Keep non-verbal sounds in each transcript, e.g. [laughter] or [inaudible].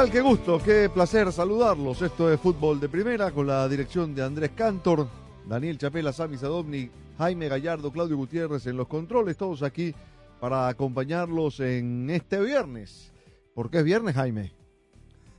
Tal? Qué gusto, qué placer saludarlos. Esto es Fútbol de Primera con la dirección de Andrés Cantor, Daniel Chapela, Sami Sadovni, Jaime Gallardo, Claudio Gutiérrez en los controles, todos aquí para acompañarlos en este viernes. ¿Por qué es viernes, Jaime?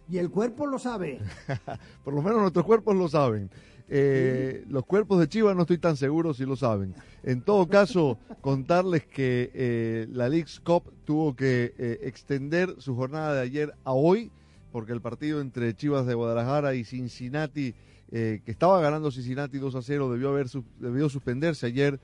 Y el cuerpo lo sabe. [laughs] Por lo menos nuestros cuerpos lo saben. Eh, Los cuerpos de Chivas no estoy tan seguro si lo saben. En todo caso, [laughs] contarles que eh, la League's Cup tuvo que eh, extender su jornada de ayer a hoy, porque el partido entre Chivas de Guadalajara y Cincinnati, eh, que estaba ganando Cincinnati 2 a 0, debió, haber, debió suspenderse ayer,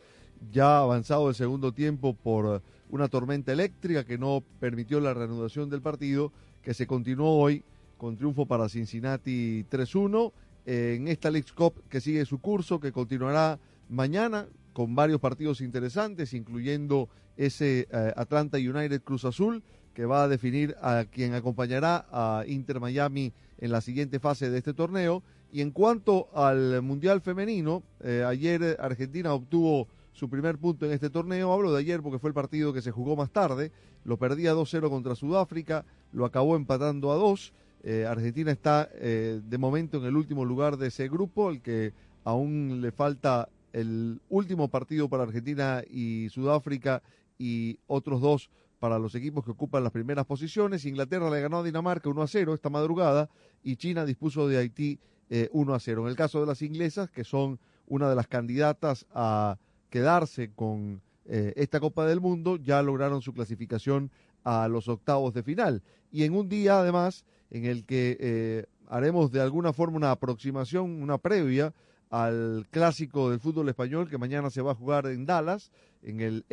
ya avanzado el segundo tiempo por una tormenta eléctrica que no permitió la reanudación del partido, que se continuó hoy con triunfo para Cincinnati 3-1 eh, en esta League's Cup que sigue su curso, que continuará mañana con varios partidos interesantes, incluyendo ese eh, Atlanta United Cruz Azul, que va a definir a quien acompañará a Inter Miami en la siguiente fase de este torneo. Y en cuanto al Mundial Femenino, eh, ayer Argentina obtuvo su primer punto en este torneo. Hablo de ayer porque fue el partido que se jugó más tarde. Lo perdía 2-0 contra Sudáfrica, lo acabó empatando a 2. Eh, Argentina está eh, de momento en el último lugar de ese grupo, el que aún le falta el último partido para Argentina y Sudáfrica y otros dos para los equipos que ocupan las primeras posiciones. Inglaterra le ganó a Dinamarca 1 a 0 esta madrugada y China dispuso de Haití eh, 1 a 0. En el caso de las inglesas, que son una de las candidatas a quedarse con eh, esta Copa del Mundo, ya lograron su clasificación a los octavos de final. Y en un día, además, en el que eh, haremos de alguna forma una aproximación, una previa al clásico del fútbol español que mañana se va a jugar en Dallas, en el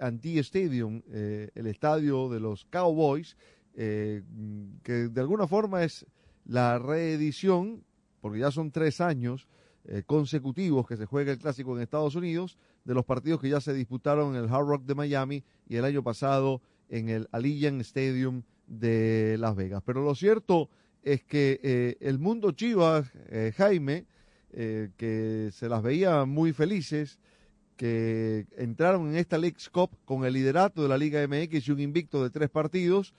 AT&T Stadium, eh, el estadio de los Cowboys, eh, que de alguna forma es la reedición, porque ya son tres años eh, consecutivos que se juega el clásico en Estados Unidos, de los partidos que ya se disputaron en el Hard Rock de Miami y el año pasado en el Allegiant Stadium de Las Vegas. Pero lo cierto es que el mundo Chivas, Jaime, que se las veía muy felices, que entraron en esta League's Cup con el liderato de la Liga MX y un invicto de tres partidos,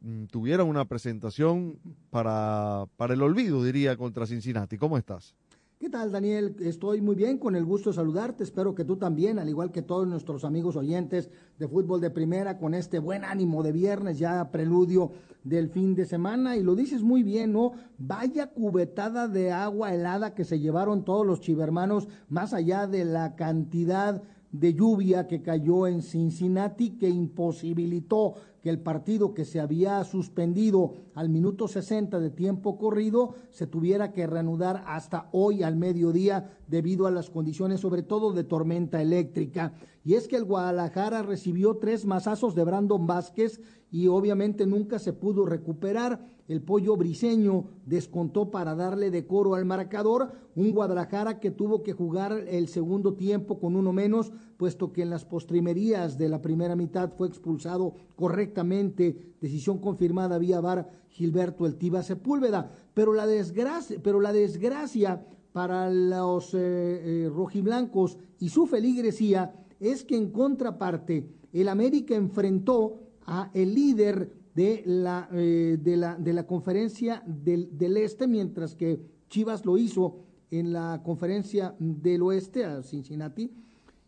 mm, tuvieron una presentación para, para el olvido, diría, contra Cincinnati. ¿Cómo estás? ¿Qué tal, Daniel? Estoy muy bien, con el gusto de saludarte. Espero que tú también, al igual que todos nuestros amigos oyentes de fútbol de primera, con este buen ánimo de viernes, ya preludio del fin de semana. Y lo dices muy bien, ¿no? Vaya cubetada de agua helada que se llevaron todos los chivermanos, más allá de la cantidad de lluvia que cayó en Cincinnati, que imposibilitó que el partido que se había suspendido al minuto 60 de tiempo corrido se tuviera que reanudar hasta hoy al mediodía debido a las condiciones sobre todo de tormenta eléctrica. Y es que el Guadalajara recibió tres mazazos de Brandon Vázquez y obviamente nunca se pudo recuperar. El pollo briseño descontó para darle decoro al marcador. Un Guadalajara que tuvo que jugar el segundo tiempo con uno menos, puesto que en las postrimerías de la primera mitad fue expulsado correctamente. Decisión confirmada vía VAR Gilberto El Tiba Sepúlveda. Pero la desgracia, pero la desgracia para los eh, eh, rojiblancos y su feligresía es que en contraparte el América enfrentó a el líder de la, eh, de la, de la conferencia del, del Este, mientras que Chivas lo hizo en la conferencia del Oeste, a Cincinnati,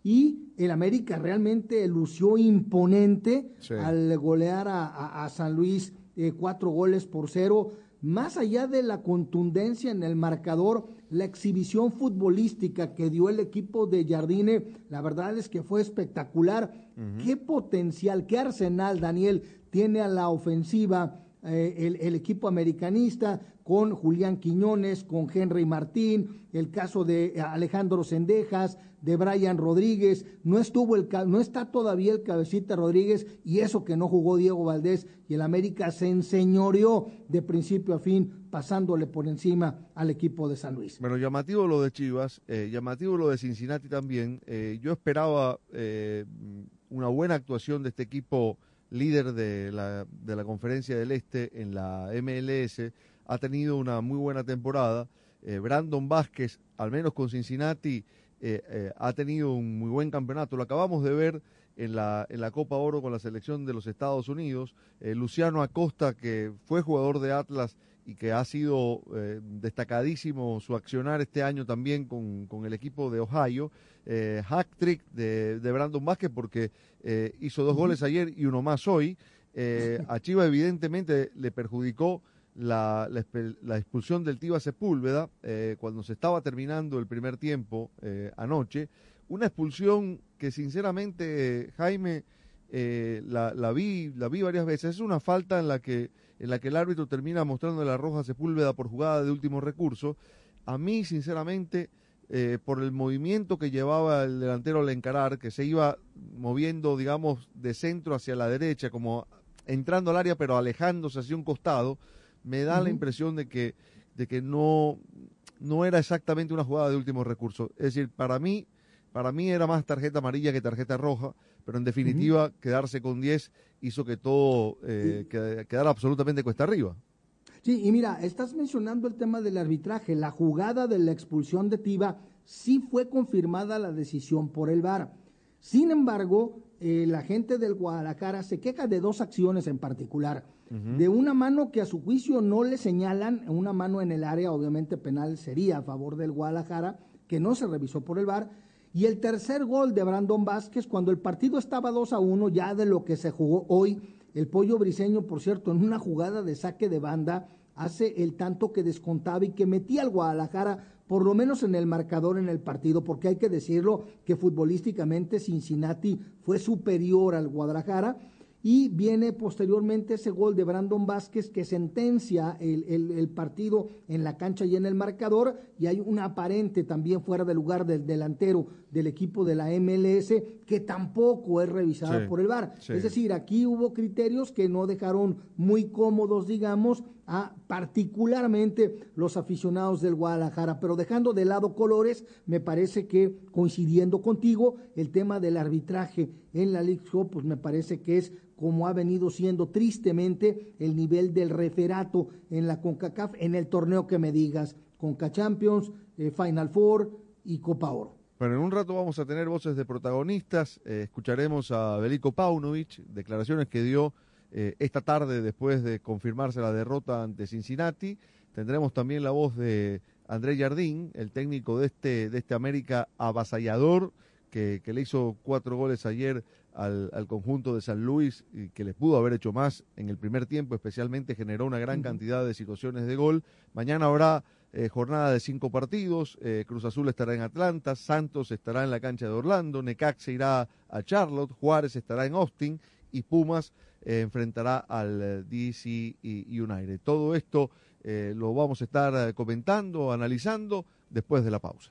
y el América realmente lució imponente Sí. al golear a, a- a San Luis eh, cuatro goles por cero. Más allá de la contundencia en el marcador, la exhibición futbolística que dio el equipo de Jardine, la verdad es que fue espectacular. Qué potencial, qué arsenal, Daniel, tiene a la ofensiva eh, el, equipo americanista con Julián Quiñones, con Henry Martín, el caso de Alejandro Sendejas, de Brian Rodríguez, no estuvo el no está todavía el cabecita Rodríguez y eso que no jugó Diego Valdés y el América se enseñoreó de principio a fin pasándole por encima al equipo de San Luis. Bueno, llamativo lo de Chivas, eh, llamativo lo de Cincinnati también. Eh, yo esperaba una buena actuación de este equipo líder de la, de la Conferencia del Este en la MLS, ha tenido una muy buena temporada. Eh, Brandon Vázquez, al menos con Cincinnati, eh, eh, ha tenido un muy buen campeonato. Lo acabamos de ver en la, en la Copa Oro con la selección de los Estados Unidos. Luciano Acosta, que fue jugador de Atlas y que ha sido eh, destacadísimo su accionar este año también con, con el equipo de Ohio. Eh, hack trick de, de, Brandon Vázquez porque eh, hizo dos goles ayer y uno más hoy. Eh, a Chiva evidentemente le perjudicó la, la, expulsión del Tiva Sepúlveda cuando se estaba terminando el primer tiempo anoche. Una expulsión que sinceramente Jaime la, la, vi, la vi varias veces. Es una falta en la que en la que el árbitro termina mostrando la roja Sepúlveda por jugada de último recurso. A mí, sinceramente, eh, por el movimiento que llevaba el delantero al encarar, que se iba moviendo, digamos, de centro hacia la derecha, como entrando al área, pero alejándose hacia un costado, me da la impresión de que, de que no, no era exactamente una jugada de último recurso. Es decir, para mí, para mí era más tarjeta amarilla que tarjeta roja, pero en definitiva quedarse con 10 hizo que todo eh, quedara absolutamente cuesta arriba. Sí, y mira, estás mencionando el tema del arbitraje. La jugada de la expulsión de Tiva sí fue confirmada la decisión por el VAR. Sin embargo, eh, la gente del Guadalajara se queja de dos acciones en particular. De una mano que a su juicio no le señalan, una mano en el área, obviamente penal sería a favor del Guadalajara, que no se revisó por el VAR, y el tercer gol de Brandon Vázquez, cuando el partido estaba 2 a 1, ya de lo que se jugó hoy, el pollo briseño, por cierto, en una jugada de saque de banda, hace el tanto que descontaba y que metía al Guadalajara por lo menos en el marcador en el partido, porque hay que decirlo que futbolísticamente Cincinnati fue superior al Guadalajara y viene posteriormente ese gol de Brandon Vázquez que sentencia el, partido en la cancha y en el marcador y hay un aparente también fuera de lugar del delantero del equipo de la MLS que tampoco es revisada por el VAR. Es decir, aquí hubo criterios que no dejaron muy cómodos, digamos, a particularmente los aficionados del Guadalajara. Pero dejando de lado colores, me parece que coincidiendo contigo, el tema del arbitraje en la League Cup, pues me parece que es como ha venido siendo tristemente el nivel del referato en la CONCACAF, en el torneo que me digas, CONCA Champions, eh, Final Four y Copa Oro. Bueno, en un rato vamos a tener voces de protagonistas, eh, escucharemos a Beliko Paunovic, declaraciones que dio eh, esta tarde después de confirmarse la derrota ante Cincinnati. Tendremos también la voz de André Jardín, el técnico de este, de este América avasallador, que, le hizo cuatro goles ayer al, conjunto de San Luis y que le pudo haber hecho más en el primer tiempo, especialmente generó una gran cantidad de situaciones de gol. Mañana habrá eh, jornada de cinco partidos, eh, Cruz Azul estará en Atlanta, Santos estará en la cancha de Orlando, Necaxa irá a Charlotte, Juárez estará en Austin y Pumas eh, enfrentará al eh, DC United. Todo esto eh, lo vamos a estar comentando, analizando después de la pausa.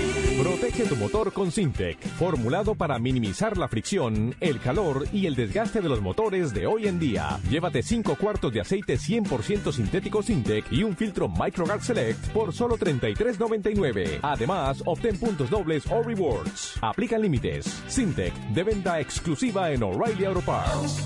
Protege tu motor con Sintec, formulado para minimizar la fricción, el calor y el desgaste de los motores de hoy en día. Llévate 5 cuartos de aceite 100% sintético Sintec y un filtro MicroGuard Select por solo $33.99. Además, obtén puntos dobles o rewards. Aplican límites. Sintec, de venta exclusiva en O'Reilly Auto Parts.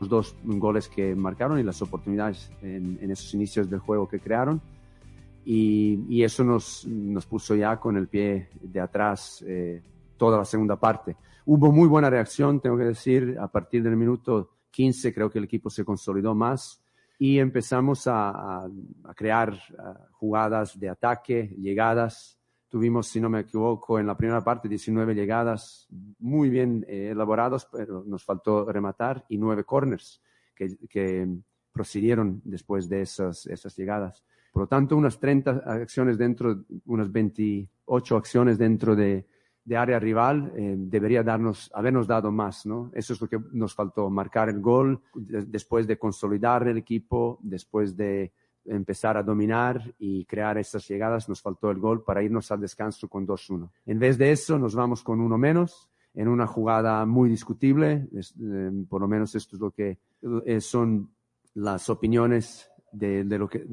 los dos goles que marcaron y las oportunidades en, en esos inicios del juego que crearon. Y, y eso nos, nos, puso ya con el pie de atrás eh, toda la segunda parte. Hubo muy buena reacción, tengo que decir, a partir del minuto 15 creo que el equipo se consolidó más y empezamos a, a, a crear jugadas de ataque, llegadas. Tuvimos, si no me equivoco, en la primera parte 19 llegadas muy bien eh, elaboradas, pero nos faltó rematar y nueve corners que, que prosiguieron después de esas, esas llegadas. Por lo tanto, unas 30 acciones dentro, unas 28 acciones dentro de, de área rival eh, debería darnos, habernos dado más, ¿no? Eso es lo que nos faltó, marcar el gol de, después de consolidar el equipo, después de empezar a dominar y crear estas llegadas, nos faltó el gol para irnos al descanso con 2-1. En vez de eso, nos vamos con uno menos en una jugada muy discutible, es, eh, por lo menos esto es lo que eh, son las opiniones de, de lo que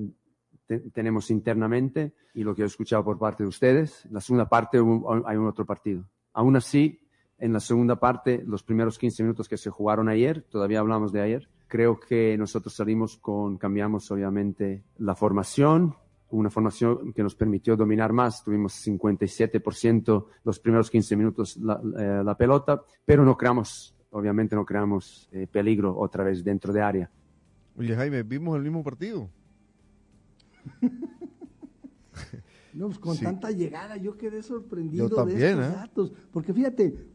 te, tenemos internamente y lo que he escuchado por parte de ustedes. En la segunda parte hay un otro partido. Aún así, en la segunda parte, los primeros 15 minutos que se jugaron ayer, todavía hablamos de ayer, Creo que nosotros salimos con, cambiamos obviamente la formación, una formación que nos permitió dominar más. Tuvimos 57% los primeros 15 minutos la, eh, la, pelota, pero no creamos, obviamente no creamos eh, peligro otra vez dentro de área. Oye, Jaime, vimos el mismo partido. no, pues con sí. tanta llegada yo quedé sorprendido también, de estos ¿eh? datos. Porque fíjate,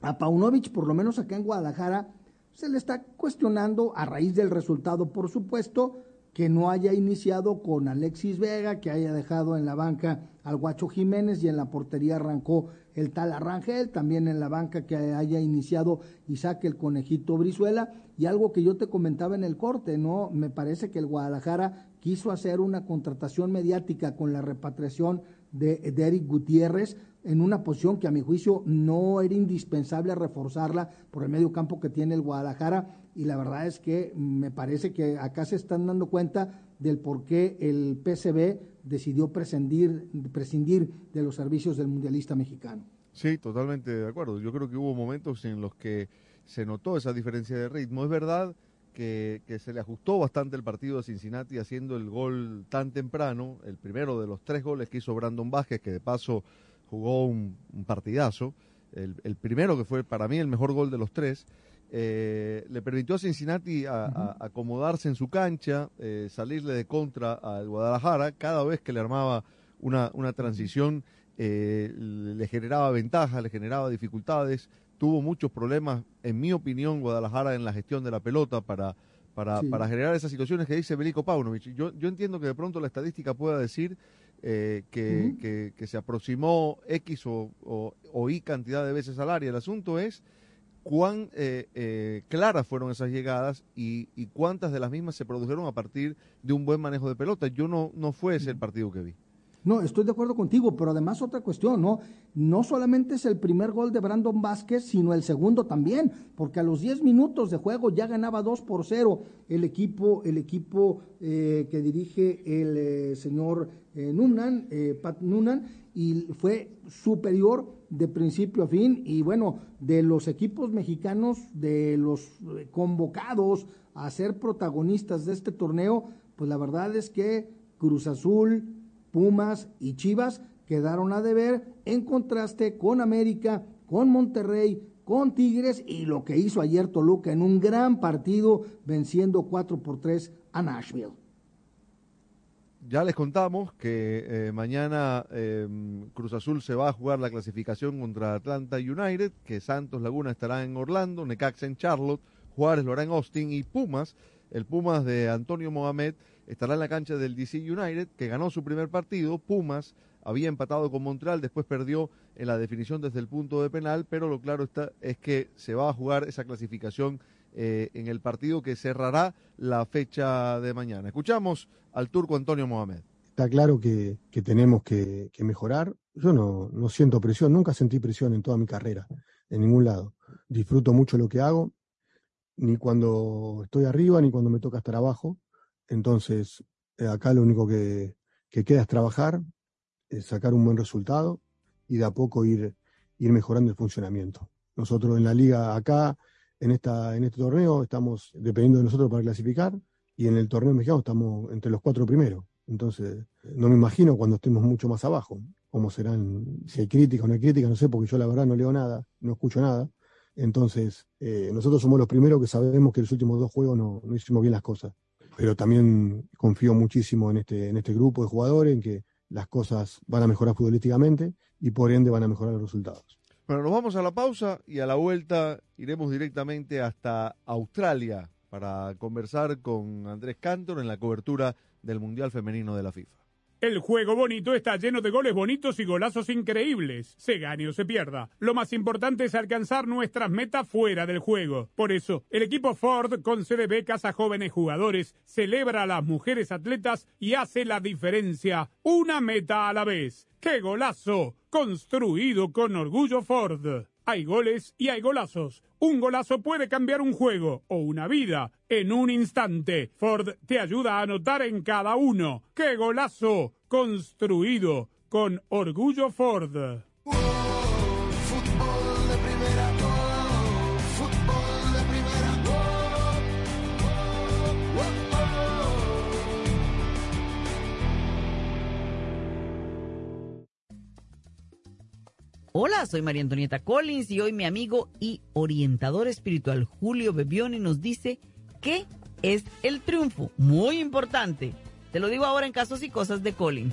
a Paunovic, por lo menos acá en Guadalajara, se le está cuestionando a raíz del resultado, por supuesto, que no haya iniciado con Alexis Vega, que haya dejado en la banca al Guacho Jiménez y en la portería arrancó el tal Arrangel, también en la banca que haya iniciado Isaac el Conejito Brizuela, y algo que yo te comentaba en el corte, ¿no? Me parece que el Guadalajara quiso hacer una contratación mediática con la repatriación de, Eric Gutiérrez, en una posición que a mi juicio no era indispensable reforzarla por el medio campo que tiene el Guadalajara y la verdad es que me parece que acá se están dando cuenta del por qué el PCB decidió prescindir, prescindir de los servicios del mundialista mexicano. Sí, totalmente de acuerdo. Yo creo que hubo momentos en los que se notó esa diferencia de ritmo. Es verdad que, que, se le ajustó bastante el partido a Cincinnati haciendo el gol tan temprano, el primero de los tres goles que hizo Brandon Vázquez, que de paso jugó un, un partidazo, el, el, primero que fue para mí el mejor gol de los tres, eh, le permitió a Cincinnati a, -huh. a acomodarse en su cancha, eh, salirle de contra al Guadalajara, cada vez que le armaba una, una transición eh, le generaba ventaja, le generaba dificultades, tuvo muchos problemas, en mi opinión, Guadalajara en la gestión de la pelota para, para, sí. para generar esas situaciones que dice Belico Paunovic. Yo, yo entiendo que de pronto la estadística pueda decir eh, que, uh -huh. que, que, se aproximó X o, o, o, Y cantidad de veces al área. El asunto es cuán eh, eh, claras fueron esas llegadas y, y, cuántas de las mismas se produjeron a partir de un buen manejo de pelota. Yo no, no fue ese el partido que vi. No, estoy de acuerdo contigo, pero además otra cuestión, ¿no? No solamente es el primer gol de Brandon Vázquez, sino el segundo también, porque a los 10 minutos de juego ya ganaba 2 por 0 el equipo, el equipo eh, que dirige el eh, señor eh, Nunan, Pat Nunan, y fue superior de principio a fin, y bueno, de los equipos mexicanos, de los convocados a ser protagonistas de este torneo, pues la verdad es que Cruz Azul, Pumas y Chivas quedaron a deber en contraste con América, con Monterrey, con Tigres y lo que hizo ayer Toluca en un gran partido venciendo 4 por 3 a Nashville. Ya les contamos que eh, mañana eh, Cruz Azul se va a jugar la clasificación contra Atlanta United, que Santos Laguna estará en Orlando, Necaxa en Charlotte, Juárez lo hará en Austin y Pumas, el Pumas de Antonio Mohamed estará en la cancha del DC United, que ganó su primer partido. Pumas había empatado con Montreal, después perdió en la definición desde el punto de penal, pero lo claro está es que se va a jugar esa clasificación eh, en el partido que cerrará la fecha de mañana. Escuchamos al turco Antonio Mohamed. Está claro que, que tenemos que, que, mejorar. Yo no, no siento presión, nunca sentí presión en toda mi carrera, en ningún lado. Disfruto mucho lo que hago, ni cuando estoy arriba, ni cuando me toca estar abajo entonces, eh, acá lo único que, que, queda es trabajar, es sacar un buen resultado y de a poco ir, ir mejorando el funcionamiento. Nosotros en la liga acá, en, esta, en este torneo, estamos dependiendo de nosotros para clasificar y en el torneo mexicano estamos entre los cuatro primeros. Entonces, no me imagino cuando estemos mucho más abajo, cómo serán, si hay crítica o no hay crítica, no sé, porque yo la verdad no leo nada, no escucho nada. Entonces, eh, nosotros somos los primeros que sabemos que los últimos dos juegos no, no hicimos bien las cosas pero también confío muchísimo en este, en este grupo de jugadores, en que las cosas van a mejorar futbolísticamente y por ende van a mejorar los resultados. Bueno, nos vamos a la pausa y a la vuelta iremos directamente hasta Australia para conversar con Andrés Cantor en la cobertura del Mundial Femenino de la FIFA. El juego bonito está lleno de goles bonitos y golazos increíbles. Se gane o se pierda. Lo más importante es alcanzar nuestras metas fuera del juego. Por eso, el equipo Ford concede becas a jóvenes jugadores, celebra a las mujeres atletas y hace la diferencia. Una meta a la vez. ¡Qué golazo! Construido con orgullo Ford. Hay goles y hay golazos. Un golazo puede cambiar un juego o una vida en un instante. Ford te ayuda a anotar en cada uno. ¡Qué golazo! Construido con orgullo Ford. Hola, soy María Antonieta Collins y hoy mi amigo y orientador espiritual Julio Bebioni nos dice qué es el triunfo. Muy importante. Te lo digo ahora en casos y cosas de Collins.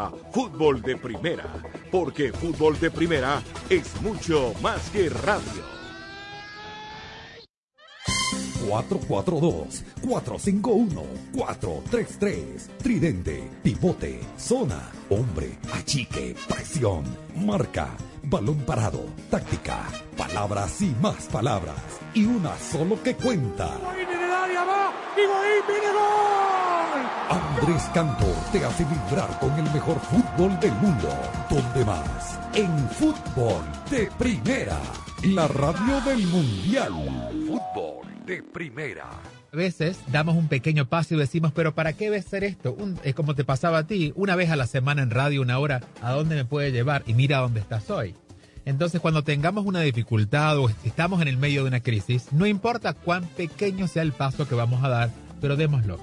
Fútbol de Primera, porque fútbol de primera es mucho más que radio. 442-451-433. Tridente, pivote, zona, hombre, achique, presión, marca, balón parado, táctica, palabras y más palabras. Y una solo que cuenta. Andrés Cantor te hace vibrar con el mejor fútbol del mundo. ¿Dónde más? En fútbol de primera. La radio del mundial. Fútbol de primera. A veces damos un pequeño paso y decimos, pero ¿para qué ves ser esto? es como te pasaba a ti, una vez a la semana en radio, una hora, ¿a dónde me puede llevar? Y mira dónde estás hoy. Entonces, cuando tengamos una dificultad o estamos en el medio de una crisis, no importa cuán pequeño sea el paso que vamos a dar, pero démoslo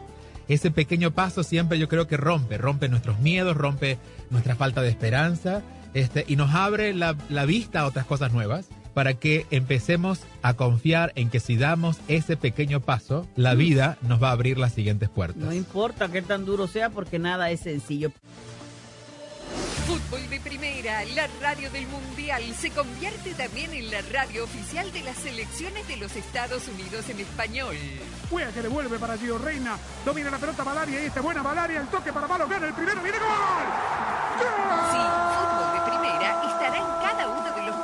ese pequeño paso siempre yo creo que rompe, rompe nuestros miedos, rompe nuestra falta de esperanza este, y nos abre la, la vista a otras cosas nuevas para que empecemos a confiar en que si damos ese pequeño paso, la mm. vida nos va a abrir las siguientes puertas. No importa qué tan duro sea porque nada es sencillo. Fútbol de Primera, la radio del Mundial, se convierte también en la radio oficial de las selecciones de los Estados Unidos en español. Juega que devuelve para Gio Reina, domina la pelota Valaria y esta buena Valaria, el toque para Malo, gana el primero, viene gol. Sí, Fútbol de Primera estará en cada uno de los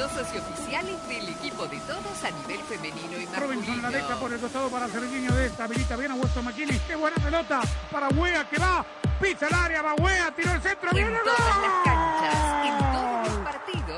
y oficiales del equipo de todos a nivel femenino y masculino. Robinson la deja por el costado para Serginho de esta, habilita bien a Weston McKinney, qué buena pelota para Wea que va pisa el área, Babuea, tiró el centro, en todas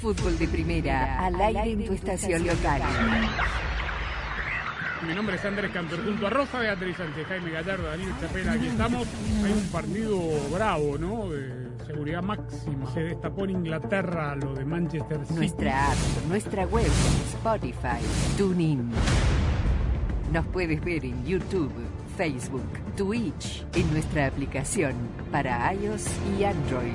Fútbol de primera, al aire en tu estación local. Mi nombre es Andrés Cantor, junto a Rosa Beatriz Sánchez, Jaime Gallardo, Daniel Chapela, aquí estamos. Hay un partido bravo, ¿no? De seguridad máxima. Se destapó en Inglaterra lo de Manchester City. Nuestra app, nuestra web, Spotify, TuneIn. Nos puedes ver en YouTube, Facebook, Twitch, en nuestra aplicación para iOS y Android.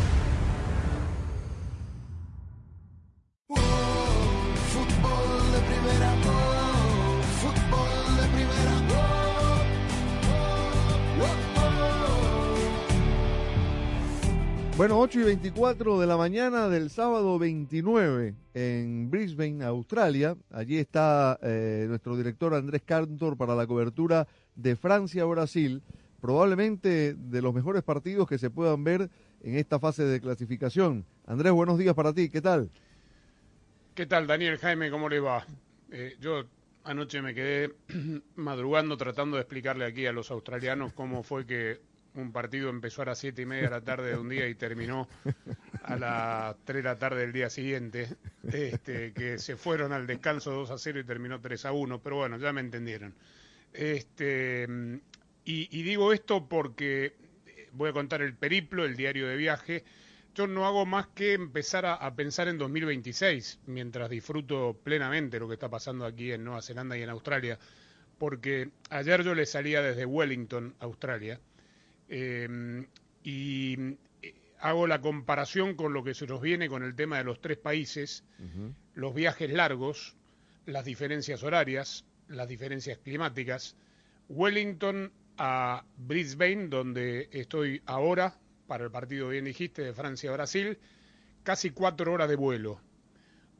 Bueno, 8 y 24 de la mañana del sábado 29 en Brisbane, Australia. Allí está eh, nuestro director Andrés Cantor para la cobertura de Francia-Brasil. Probablemente de los mejores partidos que se puedan ver en esta fase de clasificación. Andrés, buenos días para ti. ¿Qué tal? ¿Qué tal, Daniel Jaime? ¿Cómo le va? Eh, yo anoche me quedé [clears throat] madrugando tratando de explicarle aquí a los australianos cómo fue que un partido empezó a las siete y media de la tarde de un día y terminó a las 3 de la tarde del día siguiente, este, que se fueron al descanso 2 a 0 y terminó 3 a 1, pero bueno, ya me entendieron. Este, y, digo esto porque voy a contar el periplo, el diario de viaje yo no hago más que empezar a, a, pensar en 2026, mientras disfruto plenamente lo que está pasando aquí en Nueva Zelanda y en Australia, porque ayer yo le salía desde Wellington, Australia, eh, y eh, hago la comparación con lo que se nos viene con el tema de los tres países, uh -huh. los viajes largos, las diferencias horarias, las diferencias climáticas. Wellington a Brisbane, donde estoy ahora, para el partido, bien dijiste, de Francia-Brasil, casi cuatro horas de vuelo.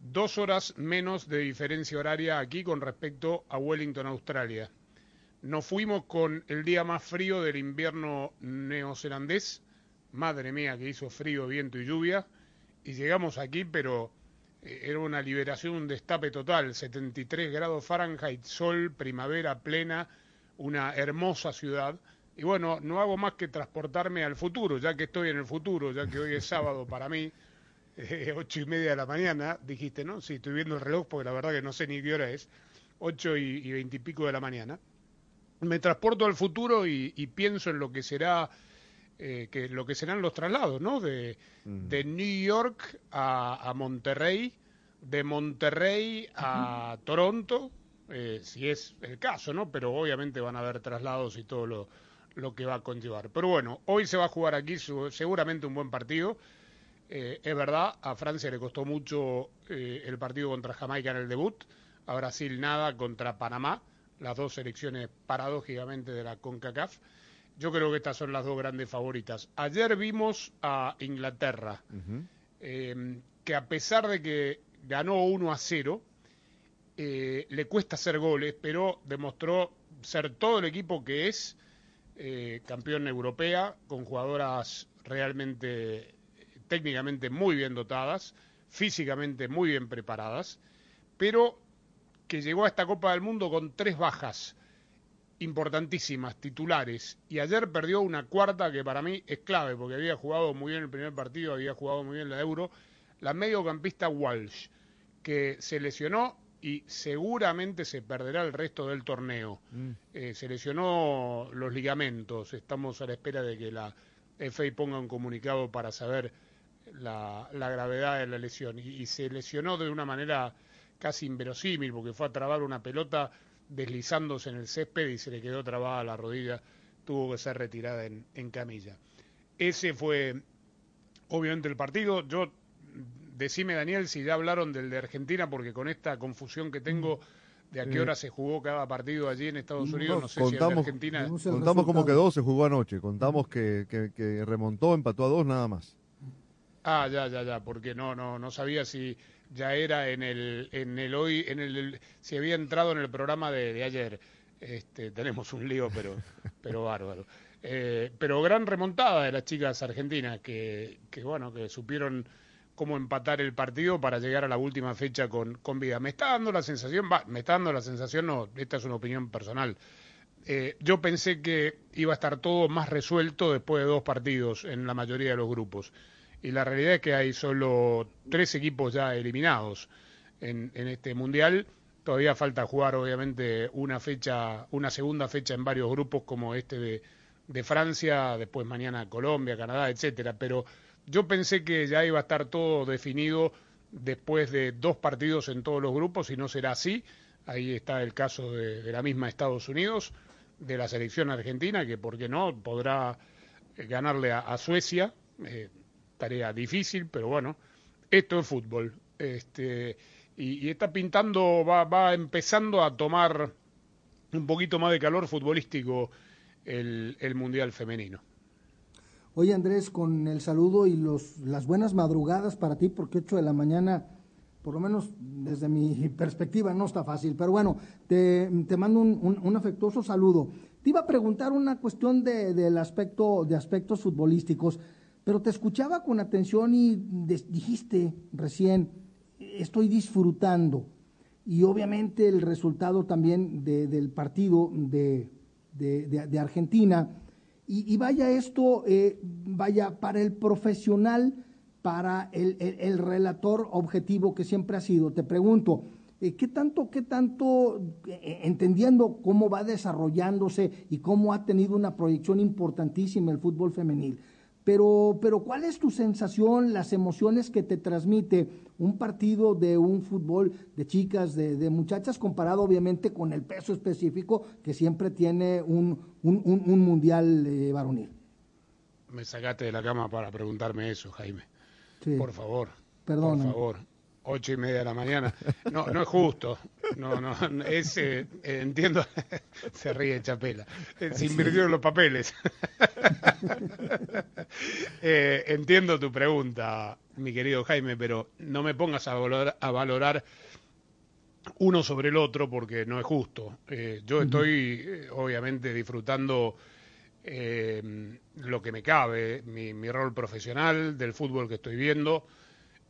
Dos horas menos de diferencia horaria aquí con respecto a Wellington, Australia. Nos fuimos con el día más frío del invierno neozelandés. Madre mía, que hizo frío, viento y lluvia. Y llegamos aquí, pero eh, era una liberación, un destape total. 73 grados Fahrenheit, sol, primavera plena, una hermosa ciudad. Y bueno, no hago más que transportarme al futuro, ya que estoy en el futuro, ya que hoy es sábado para mí, [laughs] eh, ocho y media de la mañana, dijiste, ¿no? Sí, estoy viendo el reloj porque la verdad que no sé ni qué hora es, ocho y veintipico de la mañana. Me transporto al futuro y, y pienso en lo que será, eh, que lo que serán los traslados, ¿no? De, mm. de New York a, a, Monterrey, de Monterrey a. Toronto, eh, si es el caso, ¿no? Pero obviamente van a haber traslados y todo lo, lo que va a conllevar. Pero bueno, hoy se va a jugar aquí su, seguramente un buen partido. Eh, es verdad, a Francia le costó mucho eh, el partido contra Jamaica en el debut, a Brasil nada contra Panamá, las dos selecciones paradójicamente de la CONCACAF. Yo creo que estas son las dos grandes favoritas. Ayer vimos a Inglaterra, uh -huh. eh, que a pesar de que ganó 1 a 0, eh, le cuesta hacer goles, pero demostró ser todo el equipo que es eh, campeón europea, con jugadoras realmente técnicamente muy bien dotadas, físicamente muy bien preparadas, pero que llegó a esta Copa del Mundo con tres bajas importantísimas, titulares, y ayer perdió una cuarta que para mí es clave, porque había jugado muy bien el primer partido, había jugado muy bien la Euro, la mediocampista Walsh, que se lesionó y seguramente se perderá el resto del torneo. Mm. Eh, se lesionó los ligamentos, estamos a la espera de que la FA ponga un comunicado para saber la, la gravedad de la lesión, y, y se lesionó de una manera casi inverosímil, porque fue a trabar una pelota deslizándose en el césped y se le quedó trabada la rodilla, tuvo que ser retirada en, en camilla. Ese fue obviamente el partido. Yo, decime Daniel, si ya hablaron del de Argentina, porque con esta confusión que tengo de a qué hora se jugó cada partido allí en Estados Unidos, no, no sé contamos, si en Argentina... Contamos cómo quedó, se jugó anoche, contamos que, que, que remontó, empató a dos nada más. Ah, ya, ya, ya, porque no, no, no sabía si ya era en el, en el hoy, en el, si había entrado en el programa de, de ayer. Este, tenemos un lío, pero, [laughs] pero bárbaro. Eh, pero gran remontada de las chicas argentinas que, que, bueno, que supieron cómo empatar el partido para llegar a la última fecha con, con vida. Me está dando la sensación, va, me está dando la sensación, no, esta es una opinión personal. Eh, yo pensé que iba a estar todo más resuelto después de dos partidos en la mayoría de los grupos y la realidad es que hay solo tres equipos ya eliminados en, este mundial. Todavía falta jugar, obviamente, una fecha, una segunda fecha en varios grupos como este de, Francia, después mañana Colombia, Canadá, etcétera. Pero yo pensé que ya iba a estar todo definido después de dos partidos en todos los grupos y no será así. Ahí está el caso de, la misma Estados Unidos, de la selección argentina, que, ¿por qué no?, podrá ganarle a, a Suecia. Eh, tarea difícil, pero bueno, esto es fútbol. Este, y, está pintando, va, va empezando a tomar un poquito más de calor futbolístico el, el Mundial Femenino. Oye Andrés, con el saludo y los, las buenas madrugadas para ti, porque 8 de la mañana, por lo menos desde mi [laughs] perspectiva, no está fácil. Pero bueno, te, te mando un, un, un, afectuoso saludo. Te iba a preguntar una cuestión de, del aspecto, de aspectos futbolísticos. Pero te escuchaba con atención y dijiste recién, estoy disfrutando. Y obviamente el resultado también de, del partido de, de, Argentina. Y, vaya esto, eh, vaya para el profesional, para el, relator objetivo que siempre ha sido. Te pregunto, eh, ¿qué tanto, qué tanto, eh, entendiendo cómo va desarrollándose y cómo ha tenido una proyección importantísima el fútbol femenil? Pero, pero ¿cuál es tu sensación, las emociones que te transmite un partido de un fútbol de chicas, de, muchachas, comparado obviamente con el peso específico que siempre tiene un, un, mundial eh, varonil? Me sacaste de la cama para preguntarme eso, Jaime. Por favor. Perdón. Por favor ocho y media de la mañana. No, no es justo. No, no, es, eh, entiendo, [laughs] se ríe Chapela. Eh, se invirtieron los papeles. [laughs] Eh, entiendo tu pregunta, mi querido Jaime, pero no me pongas a valorar, a valorar uno sobre el otro porque no es justo. yo estoy, obviamente, disfrutando lo que me cabe, mi, mi rol profesional, del fútbol que estoy viendo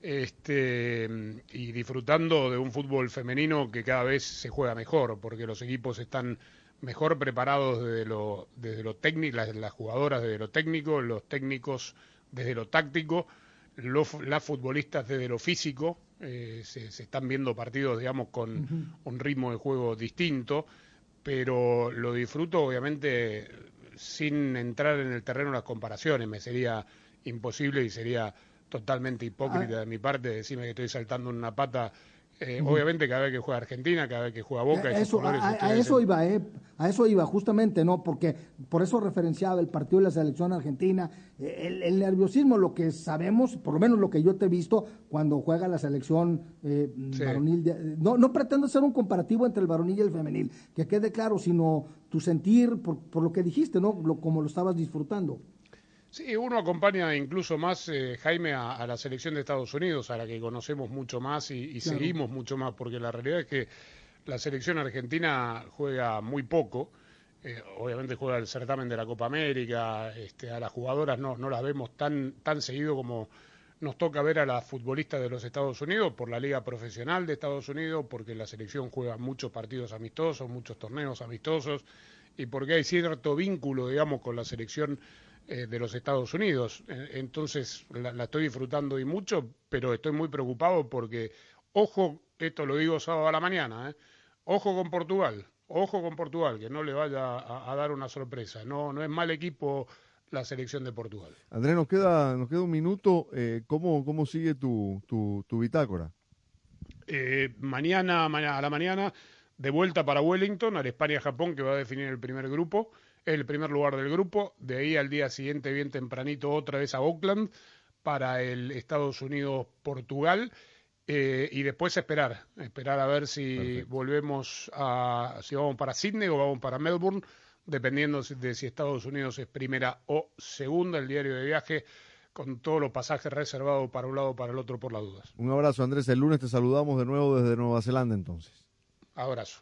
este, y disfrutando de un fútbol femenino que cada vez se juega mejor, porque los equipos están mejor preparados desde lo, desde lo técnico, las, jugadoras desde lo técnico, los técnicos desde lo táctico, las futbolistas desde lo físico, eh, se, están viendo partidos, digamos, con un ritmo de juego distinto, pero lo disfruto, obviamente, sin entrar en el terreno de las comparaciones, me sería imposible y sería totalmente hipócrita ah. de mi parte decirme que estoy saltando en una pata. Eh, obviamente cada vez que juega Argentina, cada vez que juega Boca, a eso, a, eso iba, eh, a eso iba justamente, no, porque por eso referenciaba el partido de la selección argentina, eh, el, nerviosismo, lo que sabemos, por lo menos lo que yo te he visto cuando juega la selección eh, varonil, no, no pretendo hacer un comparativo entre el varonil y el femenil, que quede claro, sino tu sentir por, por lo que dijiste, no, lo, como lo estabas disfrutando. Sí, uno acompaña incluso más, eh, Jaime, a, la selección de Estados Unidos, a la que conocemos mucho más y, seguimos mucho más, porque la realidad es que la selección argentina juega muy poco. Eh, obviamente juega el certamen de la Copa América, este, a las jugadoras no, no las vemos tan, tan seguido como nos toca ver a las futbolistas de los Estados Unidos por la Liga Profesional de Estados Unidos, porque la selección juega muchos partidos amistosos, muchos torneos amistosos, y porque hay cierto vínculo, digamos, con la selección eh, de los Estados Unidos. Entonces la, estoy disfrutando y mucho, pero estoy muy preocupado porque, ojo, esto lo digo sábado a la mañana, ¿eh? ojo con Portugal, ojo con Portugal, que no le vaya a, dar una sorpresa. No, no es mal equipo la selección de Portugal. Andrés, nos queda, nos queda un minuto. Eh, ¿cómo, ¿Cómo sigue tu, tu, tu bitácora? Eh, mañana, mañana, a la mañana, de vuelta para Wellington, al España-Japón, que va a definir el primer grupo el primer lugar del grupo. De ahí al día siguiente, bien tempranito, otra vez a Auckland para el Estados Unidos-Portugal. Eh, y después esperar, esperar a ver si volvemos a, si vamos para Sydney o vamos para Melbourne, dependiendo de si Estados Unidos es primera o segunda, el diario de viaje, con todos los pasajes reservados para un lado o para el otro por las dudas. Un abrazo Andrés, el lunes te saludamos de nuevo desde Nueva Zelanda entonces. Abrazo.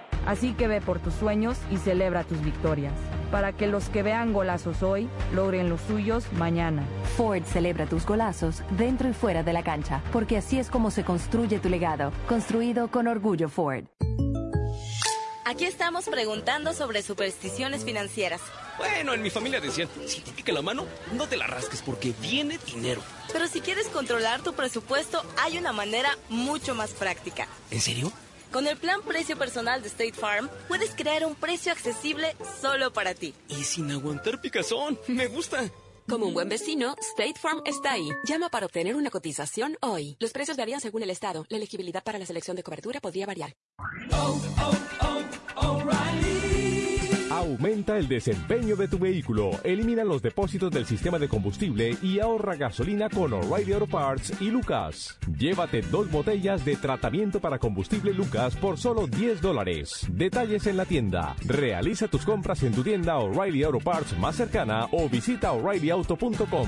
Así que ve por tus sueños y celebra tus victorias. para que los que vean golazos hoy logren los suyos mañana. Ford celebra tus golazos dentro y fuera de la cancha, porque así es como se construye tu legado, construido con orgullo Ford. Aquí estamos preguntando sobre supersticiones financieras. Bueno, en mi familia decían, si te pica la mano, no te la rasques porque viene dinero. Pero si quieres controlar tu presupuesto, hay una manera mucho más práctica. ¿En serio? Con el plan precio personal de State Farm, puedes crear un precio accesible solo para ti. Y sin aguantar picazón, me gusta. Como un buen vecino, State Farm está ahí. Llama para obtener una cotización hoy. Los precios varían según el estado. La elegibilidad para la selección de cobertura podría variar. Aumenta el desempeño de tu vehículo, elimina los depósitos del sistema de combustible y ahorra gasolina con O'Reilly Auto Parts y Lucas. Llévate dos botellas de tratamiento para combustible Lucas por solo 10 dólares. Detalles en la tienda. Realiza tus compras en tu tienda O'Reilly Auto Parts más cercana o visita o'ReillyAuto.com.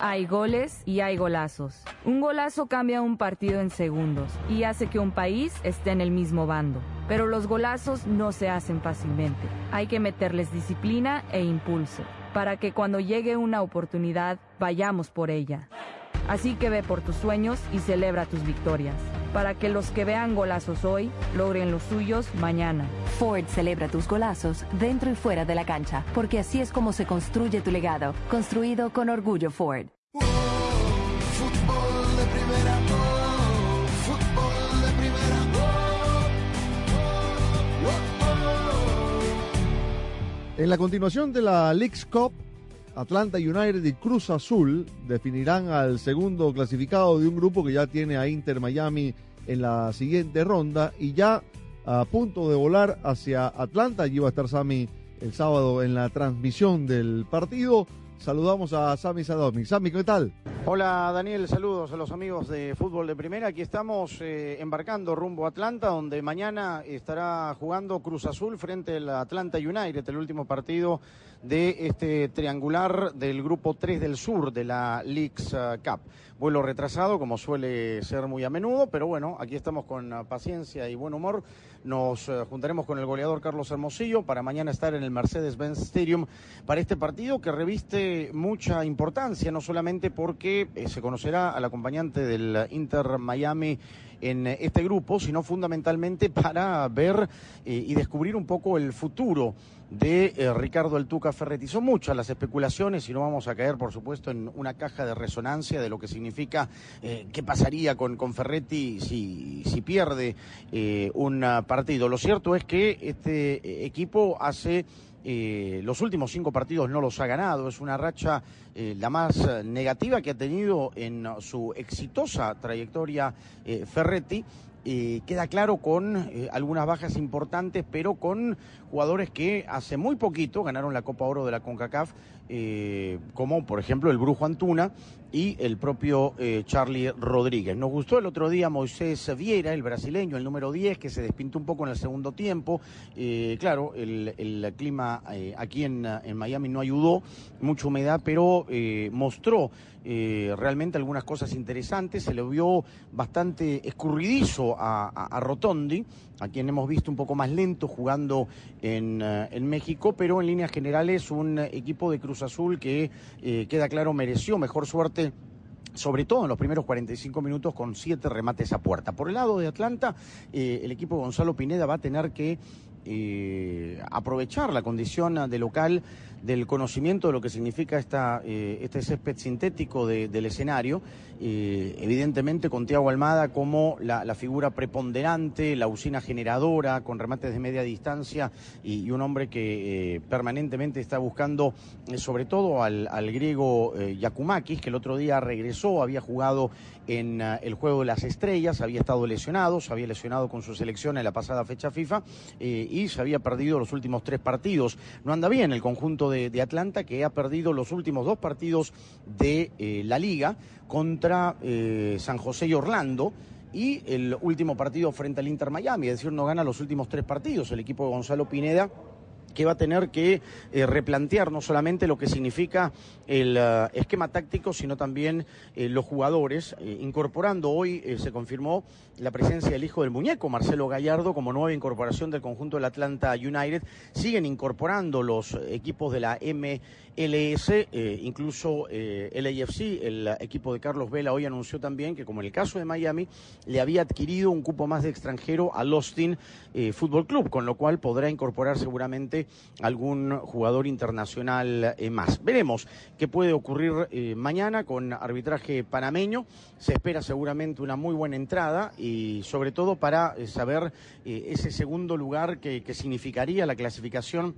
Hay goles y hay golazos. Un golazo cambia un partido en segundos y hace que un país esté en el mismo bando. Pero los golazos no se hacen fácilmente. Hay que meterles disciplina e impulso para que cuando llegue una oportunidad vayamos por ella. Así que ve por tus sueños y celebra tus victorias, para que los que vean golazos hoy logren los suyos mañana. Ford celebra tus golazos dentro y fuera de la cancha, porque así es como se construye tu legado, construido con orgullo Ford. Fútbol de primera, oh, fútbol de primera, En la continuación de la League's Cup, Atlanta United y Cruz Azul definirán al segundo clasificado de un grupo que ya tiene a Inter Miami en la siguiente ronda y ya a punto de volar hacia Atlanta. Allí va a estar Sami el sábado en la transmisión del partido. Saludamos a Sami Sadomi. Sami, ¿qué tal? Hola Daniel, saludos a los amigos de Fútbol de Primera. Aquí estamos eh, embarcando rumbo a Atlanta, donde mañana estará jugando Cruz Azul frente al Atlanta United, el último partido de este triangular del grupo 3 del sur de la Leagues uh, Cup. Vuelo retrasado, como suele ser muy a menudo, pero bueno, aquí estamos con uh, paciencia y buen humor. Nos uh, juntaremos con el goleador Carlos Hermosillo para mañana estar en el Mercedes-Benz Stadium para este partido que reviste mucha importancia, no solamente porque eh, se conocerá al acompañante del Inter Miami en este grupo, sino fundamentalmente para ver eh, y descubrir un poco el futuro de eh, Ricardo El Tuca Ferretti. Son muchas las especulaciones y no vamos a caer, por supuesto, en una caja de resonancia de lo que significa eh, qué pasaría con, con Ferretti si, si pierde eh, un partido. Lo cierto es que este equipo hace eh, los últimos cinco partidos no los ha ganado. Es una racha eh, la más eh, negativa que ha tenido en su exitosa trayectoria Ferretti. Queda claro con algunas bajas importantes, pero con jugadores que hace muy poquito ganaron la Copa Oro de la CONCACAF, eh, como por ejemplo el Brujo Antuna y el propio eh, Charlie Rodríguez. Nos gustó el otro día Moisés Viera, el brasileño, el número 10, que se despintó un poco en el segundo tiempo. Eh, claro, el, el clima eh, aquí en, en, Miami no ayudó, mucha humedad, pero mostró realmente algunas cosas interesantes. Se le vio bastante escurridizo a, a, Rotondi, a quien hemos visto un poco más lento jugando en, uh, en México, pero en líneas generales un equipo de Cruz Azul que eh, queda claro mereció mejor suerte sobre todo en los primeros 45 minutos con siete remates a puerta. Por el lado de Atlanta, eh, el equipo Gonzalo Pineda va a tener que eh, aprovechar la condición de local del conocimiento de lo que significa esta, eh, este césped sintético del escenario, eh, evidentemente con Tiago Almada como la, figura preponderante, la usina generadora, con remates de media distancia y, un hombre que eh, permanentemente está buscando sobre todo al, al griego Yakumakis, que el otro día regresó, había jugado en el Juego de las Estrellas, había estado lesionado, se había lesionado con su selección en la pasada fecha FIFA y se había perdido los últimos tres partidos. No anda bien el conjunto de, Atlanta, que ha perdido los últimos dos partidos de eh, la liga contra eh, San José y Orlando. Y el último partido frente al Inter Miami, es decir, no gana los últimos tres partidos. El equipo de Gonzalo Pineda que va a tener que eh, replantear no solamente lo que significa el esquema táctico, sino también los jugadores, incorporando hoy, se confirmó la presencia del hijo del muñeco, Marcelo Gallardo, como nueva incorporación del conjunto del Atlanta United. Siguen incorporando los equipos de la MLS, eh, incluso eh, el AFC, el equipo de Carlos Vela, hoy anunció también que, como en el caso de Miami, le había adquirido un cupo más de extranjero al Austin eh, Football Club, con lo cual podrá incorporar seguramente algún jugador internacional más. Veremos qué puede ocurrir mañana con arbitraje panameño. Se espera seguramente una muy buena entrada y sobre todo para eh, saber eh, ese segundo lugar que, significaría la clasificación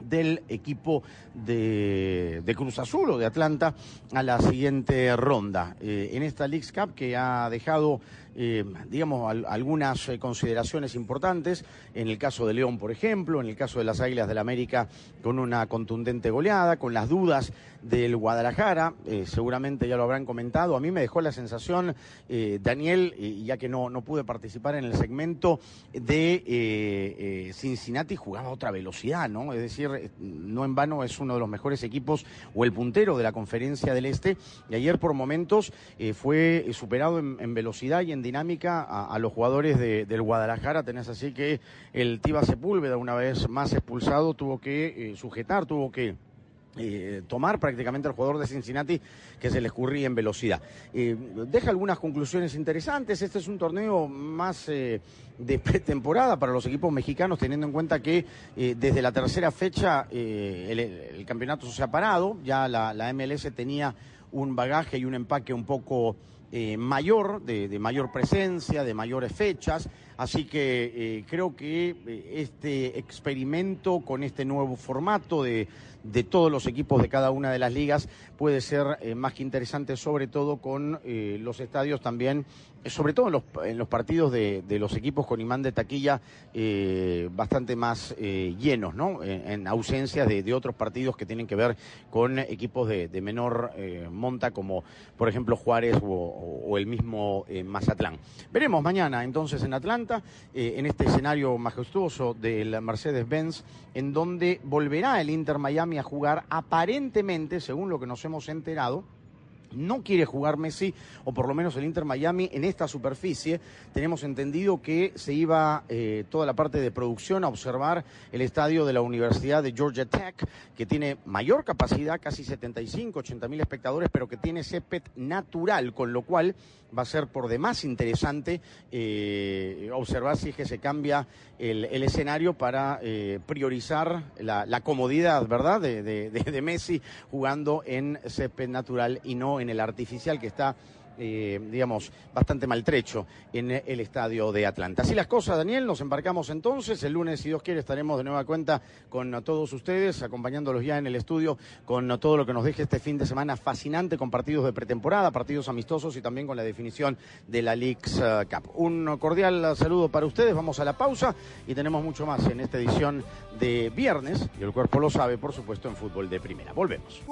del equipo de, Cruz Azul o de Atlanta a la siguiente ronda. Eh, en esta Leagues Cup que ha dejado eh, digamos, algunas eh, consideraciones importantes. En el caso de León, por ejemplo, en el caso de las Águilas del la América, con una contundente goleada, con las dudas del Guadalajara, eh, seguramente ya lo habrán comentado. A mí me dejó la sensación, Daniel, ya que no, no pude participar en el segmento de Cincinnati, jugaba a otra velocidad, ¿no? Es decir, no en vano es uno de los mejores equipos o el puntero de la conferencia del Este, y ayer por momentos fue superado en velocidad y en dinámica a, los jugadores del Guadalajara. Tenés así que el Tiba Sepúlveda, una vez más expulsado, tuvo que eh, sujetar, tuvo que eh, tomar prácticamente al jugador de Cincinnati que se le escurría en velocidad. Eh, deja algunas conclusiones interesantes. Este es un torneo más de pretemporada para los equipos mexicanos, teniendo en cuenta que desde la tercera fecha el, campeonato se ha parado. Ya la MLS tenía un bagaje y un empaque un poco eh, mayor, de, mayor presencia, de mayores fechas. Así que eh, creo que eh, este experimento con este nuevo formato de, de, todos los equipos de cada una de las ligas puede ser más que interesante, sobre todo con los estadios también sobre todo en los, en partidos de, los equipos con imán de taquilla bastante más llenos, ¿no? En, ausencia de, otros partidos que tienen que ver con equipos de, menor monta, como por ejemplo Juárez o, el mismo Mazatlán. Veremos mañana entonces en Atlanta, en este escenario majestuoso del Mercedes-Benz, en donde volverá el Inter Miami a jugar aparentemente, según lo que nos hemos enterado, no quiere jugar Messi, o por lo menos el Inter Miami, en esta superficie. Tenemos entendido que se iba eh, toda la parte de producción a observar el estadio de la Universidad de Georgia Tech, que tiene mayor capacidad, casi 75, 80 mil espectadores, pero que tiene césped natural, con lo cual va a ser por demás interesante eh, observar si es que se cambia el, escenario para eh, priorizar la, comodidad, ¿verdad?, de, Messi jugando en césped natural y no en en el artificial que está eh, digamos, bastante maltrecho en el estadio de Atlanta. Así las cosas, Daniel, nos embarcamos entonces. El lunes, si Dios quiere, estaremos de nueva cuenta con todos ustedes, acompañándolos ya en el estudio con todo lo que nos deje este fin de semana fascinante con partidos de pretemporada, partidos amistosos y también con la definición de la Leagues uh, Cup. Un cordial saludo para ustedes. Vamos a la pausa y tenemos mucho más en esta edición de viernes, y el cuerpo lo sabe, por supuesto, en fútbol de primera. Volvemos.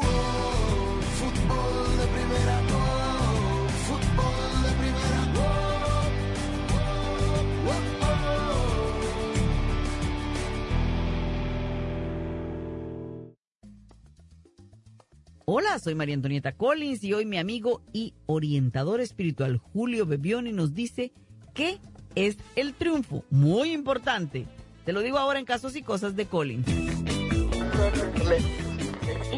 Hola, soy María Antonieta Collins y hoy mi amigo y orientador espiritual Julio Bebioni nos dice qué es el triunfo. Muy importante. Te lo digo ahora en casos y cosas de Collins.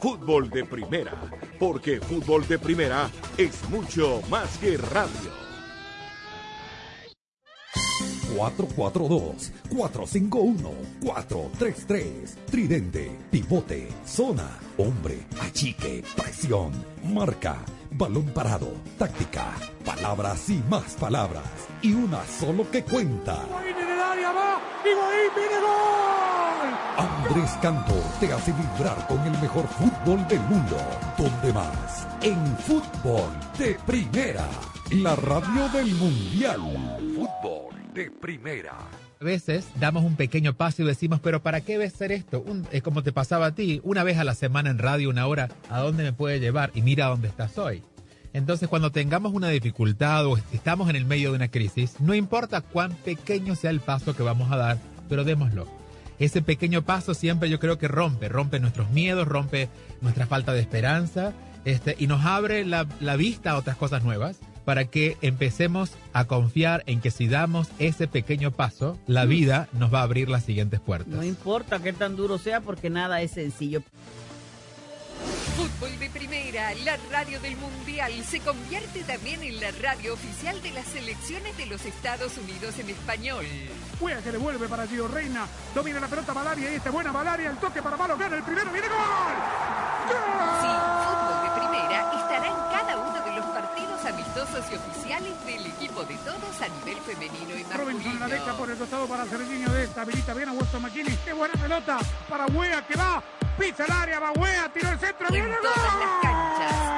Fútbol de Primera. Porque Fútbol de Primera es mucho más que radio. 442-451-433. Tridente, pivote, zona, hombre, achique, presión, marca, balón parado, táctica, palabras y más palabras. Y una solo que cuenta. Andrés Cantor te hace vibrar con el mejor fútbol del mundo. ¿Dónde más? En fútbol de primera. La radio del mundial. Fútbol de primera. A veces damos un pequeño paso y decimos, pero ¿para qué ves hacer esto? Un- es como te pasaba a ti, una vez a la semana en radio, una hora, ¿a dónde me puede llevar? Y mira dónde estás hoy. Entonces, cuando tengamos una dificultad o estamos en el medio de una crisis, no importa cuán pequeño sea el paso que vamos a dar, pero démoslo. Ese pequeño paso siempre yo creo que rompe, rompe nuestros miedos, rompe nuestra falta de esperanza este, y nos abre la vista a otras cosas nuevas para que empecemos a confiar en que si damos ese pequeño paso, la vida nos va a abrir las siguientes puertas. No importa qué tan duro sea porque nada es sencillo. Fútbol de Primera, la radio del Mundial, se convierte también en la radio oficial de las selecciones de los Estados Unidos en español. Juega que devuelve para Gio Reina. Domina la pelota Valaria y esta buena Valaria. El toque para Malo gana el primero. ¡Viene gol! Sí, Fútbol de Primera estará en cada uno de los partidos amistosos y oficiales del equipo de todos a nivel femenino y Robinson la deja masculino. por el costado para Serginho de esta. Habilita bien a Weston McKinney. ¡Qué buena pelota! Para Wea que va. Pisa el área, va Wea, tira el centro. En ¡Viene todas las gol! canchas,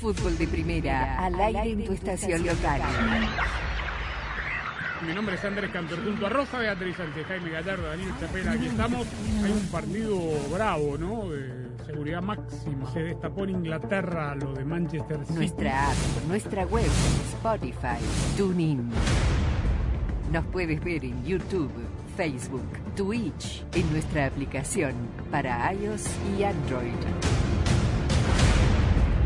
Fútbol de primera, al aire en tu estación local. Mi nombre es Andrés Cantor, junto a Rosa Beatriz Sánchez, Jaime Gallardo, Daniel Chapela, aquí estamos. Hay un partido bravo, ¿no? De seguridad máxima. Se destapó en Inglaterra lo de Manchester City. Nuestra app, nuestra web, Spotify, TuneIn. Nos puedes ver en YouTube, Facebook, Twitch, en nuestra aplicación para iOS y Android.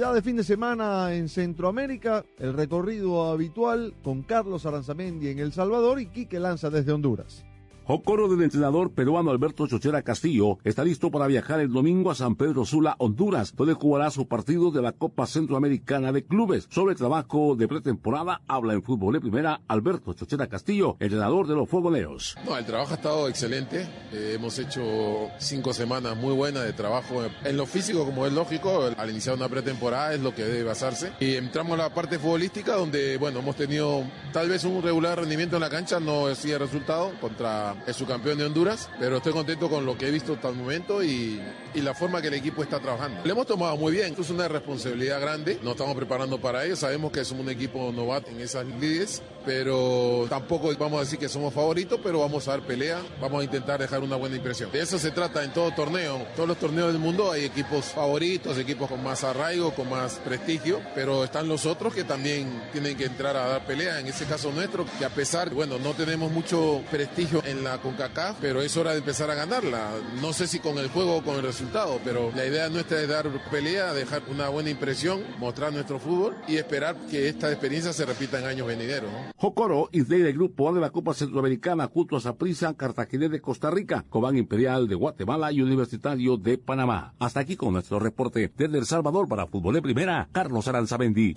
Actividad de fin de semana en Centroamérica, el recorrido habitual con Carlos Aranzamendi en El Salvador y Quique Lanza desde Honduras. Jocoro del entrenador peruano Alberto Chochera Castillo está listo para viajar el domingo a San Pedro Sula, Honduras, donde jugará su partido de la Copa Centroamericana de Clubes. Sobre el trabajo de pretemporada habla en fútbol de primera Alberto Chochera Castillo, entrenador de los Fogoneros. No, el trabajo ha estado excelente. Eh, hemos hecho cinco semanas muy buenas de trabajo en lo físico, como es lógico. Al iniciar una pretemporada es lo que debe basarse. Y entramos a la parte futbolística, donde, bueno, hemos tenido tal vez un regular rendimiento en la cancha, no sigue resultado contra el subcampeón de Honduras, pero estoy contento con lo que he visto hasta el momento y, y la forma que el equipo está trabajando. Le hemos tomado muy bien, es una responsabilidad grande. Nos estamos preparando para ello. Sabemos que somos un equipo novato en esas lides pero tampoco vamos a decir que somos favoritos, pero vamos a dar pelea, vamos a intentar dejar una buena impresión. De eso se trata en todo torneo. Todos los torneos del mundo hay equipos favoritos, equipos con más arraigo, con más prestigio, pero están los otros que también tienen que entrar a dar pelea. En ese caso nuestro, que a pesar, bueno, no tenemos mucho prestigio en la CONCACAF, pero es hora de empezar a ganarla. No sé si con el juego o con el resultado, pero la idea nuestra es dar pelea, dejar una buena impresión, mostrar nuestro fútbol y esperar que esta experiencia se repita en años venideros. ¿no? Jocoro integra el grupo A de la Copa Centroamericana junto a Saprissa, Cartagena de Costa Rica, Cobán Imperial de Guatemala y Universitario de Panamá. Hasta aquí con nuestro reporte desde El Salvador para Fútbol de Primera, Carlos Aranzabendi.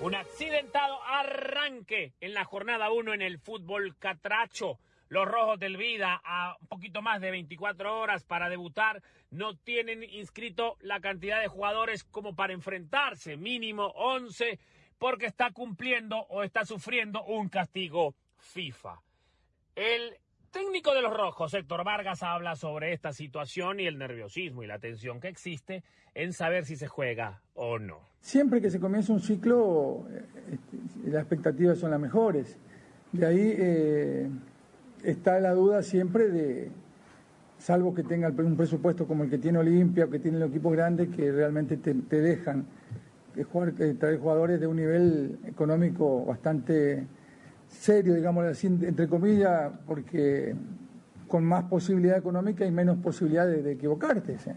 Un accidentado arranque en la jornada 1 en el fútbol catracho. Los rojos del Vida, a un poquito más de 24 horas para debutar, no tienen inscrito la cantidad de jugadores como para enfrentarse, mínimo 11, porque está cumpliendo o está sufriendo un castigo FIFA. El técnico de los rojos, Héctor Vargas, habla sobre esta situación y el nerviosismo y la tensión que existe en saber si se juega o no. Siempre que se comienza un ciclo, eh, este, las expectativas son las mejores. De ahí eh, está la duda siempre de, salvo que tenga un presupuesto como el que tiene Olimpia o que tiene los equipos grandes que realmente te, dejan eh, jugar, eh, traer jugadores de un nivel económico bastante serio, digamos así, entre comillas, porque con más posibilidad económica y menos posibilidad de, de equivocarte. ¿sí?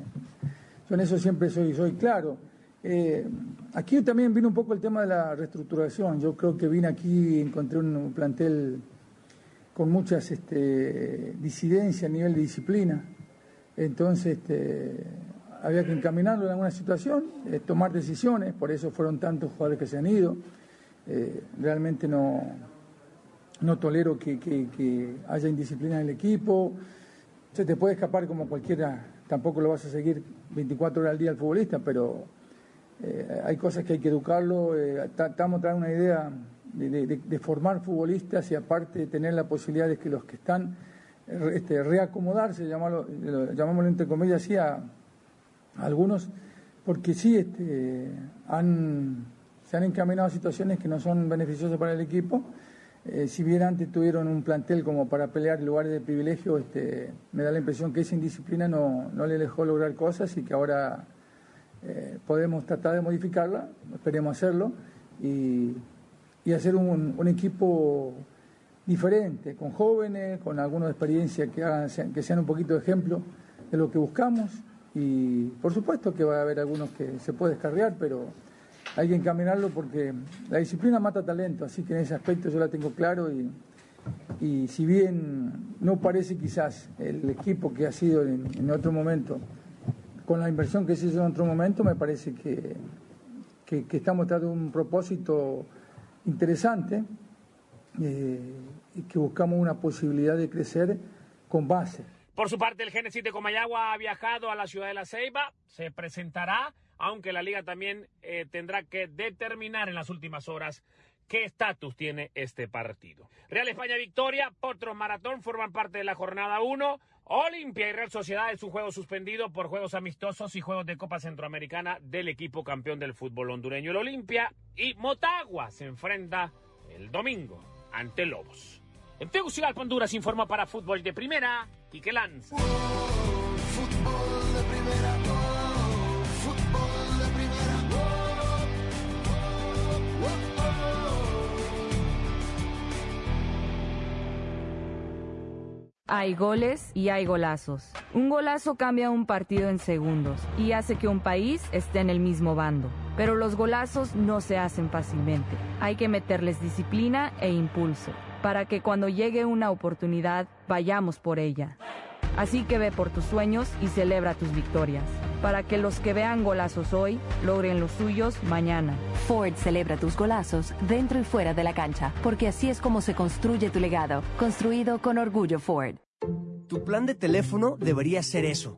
Yo en eso siempre soy, soy claro. Eh, aquí también vino un poco el tema de la reestructuración. Yo creo que vine aquí y encontré un plantel con muchas este, disidencias a nivel de disciplina. Entonces este, había que encaminarlo en alguna situación, eh, tomar decisiones, por eso fueron tantos jugadores que se han ido. Eh, realmente no, no tolero que, haya indisciplina en el equipo. Se te puede escapar como cualquiera, tampoco lo vas a seguir 24 horas al día al futbolista, pero eh, hay cosas que hay que educarlo. Estamos trayendo una idea de, formar futbolistas y aparte de tener la posibilidad de que los que están este, reacomodarse, llamarlo, llamámoslo entre comillas así, a, a algunos, porque sí este, han, se han encaminado a situaciones que no son beneficiosas para el equipo. Eh, si bien antes tuvieron un plantel como para pelear lugares de privilegio, este, me da la impresión que esa indisciplina no, no le dejó lograr cosas y que ahora eh, podemos tratar de modificarla, esperemos hacerlo, y, y hacer un, equipo diferente, con jóvenes, con alguna experiencia que, hagan, que sean un poquito de ejemplo de lo que buscamos. Y por supuesto que va a haber algunos que se puede descarriar, pero hay que encaminarlo porque la disciplina mata talento, así que en ese aspecto yo la tengo claro y, y si bien no parece quizás el equipo que ha sido en, otro momento, con la inversión que se hizo en otro momento, me parece que, que, que estamos tratando un propósito interesante eh, y que buscamos una posibilidad de crecer con base. Por su parte, el Génesis de Comayagua ha viajado a la ciudad de La Ceiba, se presentará aunque la liga también eh, tendrá que determinar en las últimas horas qué estatus tiene este partido. Real España Victoria, Potros Maratón forman parte de la jornada 1. Olimpia y Real Sociedad es un juego suspendido por juegos amistosos y juegos de Copa Centroamericana del equipo campeón del fútbol hondureño, el Olimpia. Y Motagua se enfrenta el domingo ante Lobos. En Tegucigalpa, Honduras, informa para Fútbol de Primera, y que. Fútbol de primera. Hay goles y hay golazos. Un golazo cambia un partido en segundos y hace que un país esté en el mismo bando. Pero los golazos no se hacen fácilmente. Hay que meterles disciplina e impulso para que cuando llegue una oportunidad vayamos por ella. Así que ve por tus sueños y celebra tus victorias, para que los que vean golazos hoy logren los suyos mañana. Ford celebra tus golazos dentro y fuera de la cancha, porque así es como se construye tu legado, construido con orgullo Ford. Tu plan de teléfono debería ser eso,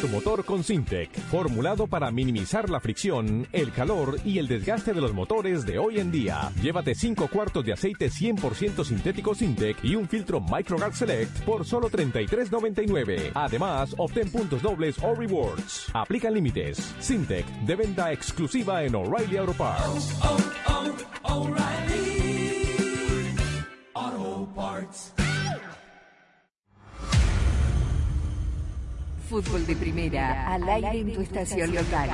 Tu motor con Sintec, formulado para minimizar la fricción, el calor y el desgaste de los motores de hoy en día. Llévate 5 cuartos de aceite 100% sintético Sintec y un filtro MicroGuard Select por solo $33.99. Además, obtén puntos dobles o rewards. Aplican límites. Sintec, de venta exclusiva en O'Reilly Auto Parts. Fútbol de primera, al aire en tu estación local.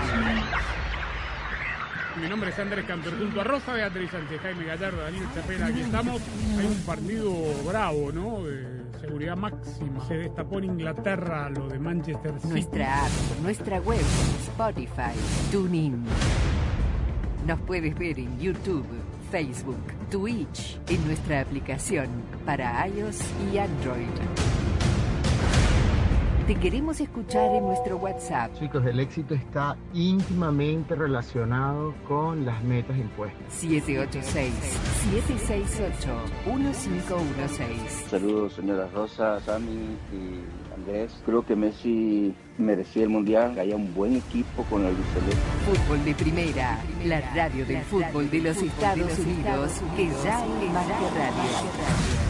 Mi nombre es Andrés Cantor, junto a Rosa Beatriz Sánchez, Jaime Gallardo, Daniel Chapela, aquí estamos. Hay un partido bravo, ¿no? De seguridad máxima. Se destapó en Inglaterra lo de Manchester City. Nuestra app, nuestra web, Spotify, TuneIn. Nos puedes ver en YouTube, Facebook, Twitch, en nuestra aplicación para iOS y Android. Te queremos escuchar en nuestro WhatsApp Chicos, el éxito está íntimamente relacionado con las metas impuestas. 786-768-1516. Saludos, señora Rosa, Sammy y Andrés. Creo que Messi merecía el mundial. Haya un buen equipo con el celeste. Fútbol de primera, la radio del fútbol de los Estados Unidos, que ya es más que radio.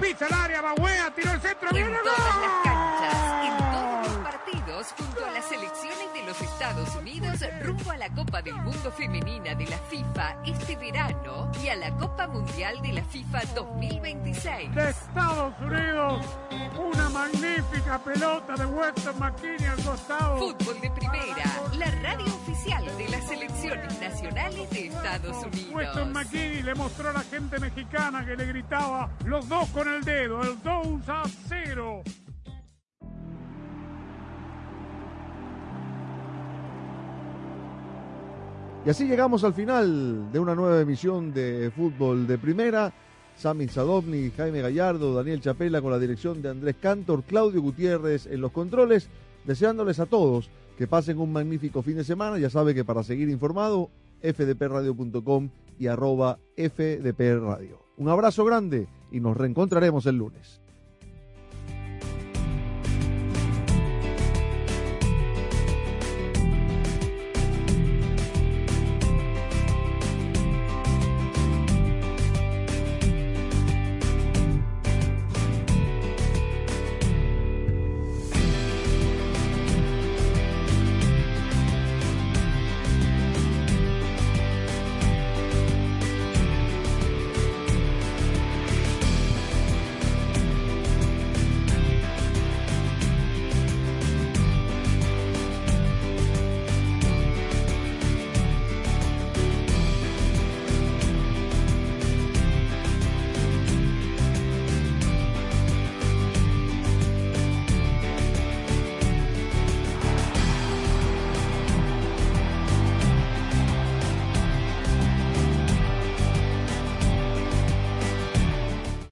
Pisa el área, va Wea, tiró el centro. En ¡Viene todas las gol! canchas, en todos los partidos, junto a las selecciones de los Estados Unidos, rumbo a la Copa del Mundo Femenina de la FIFA este verano a la Copa Mundial de la FIFA 2026. de Estados Unidos. Una magnífica pelota de Weston McKinney al costado. Fútbol de primera, la radio oficial de las selecciones nacionales de Estados Unidos. Weston McKinney le mostró a la gente mexicana que le gritaba los dos con el dedo, el 2 a 0. Y así llegamos al final de una nueva emisión de Fútbol de Primera. Sami Sadovni, Jaime Gallardo, Daniel Chapela con la dirección de Andrés Cantor, Claudio Gutiérrez en los controles, deseándoles a todos que pasen un magnífico fin de semana. Ya sabe que para seguir informado, fdpradio.com y arroba fdpradio. Un abrazo grande y nos reencontraremos el lunes.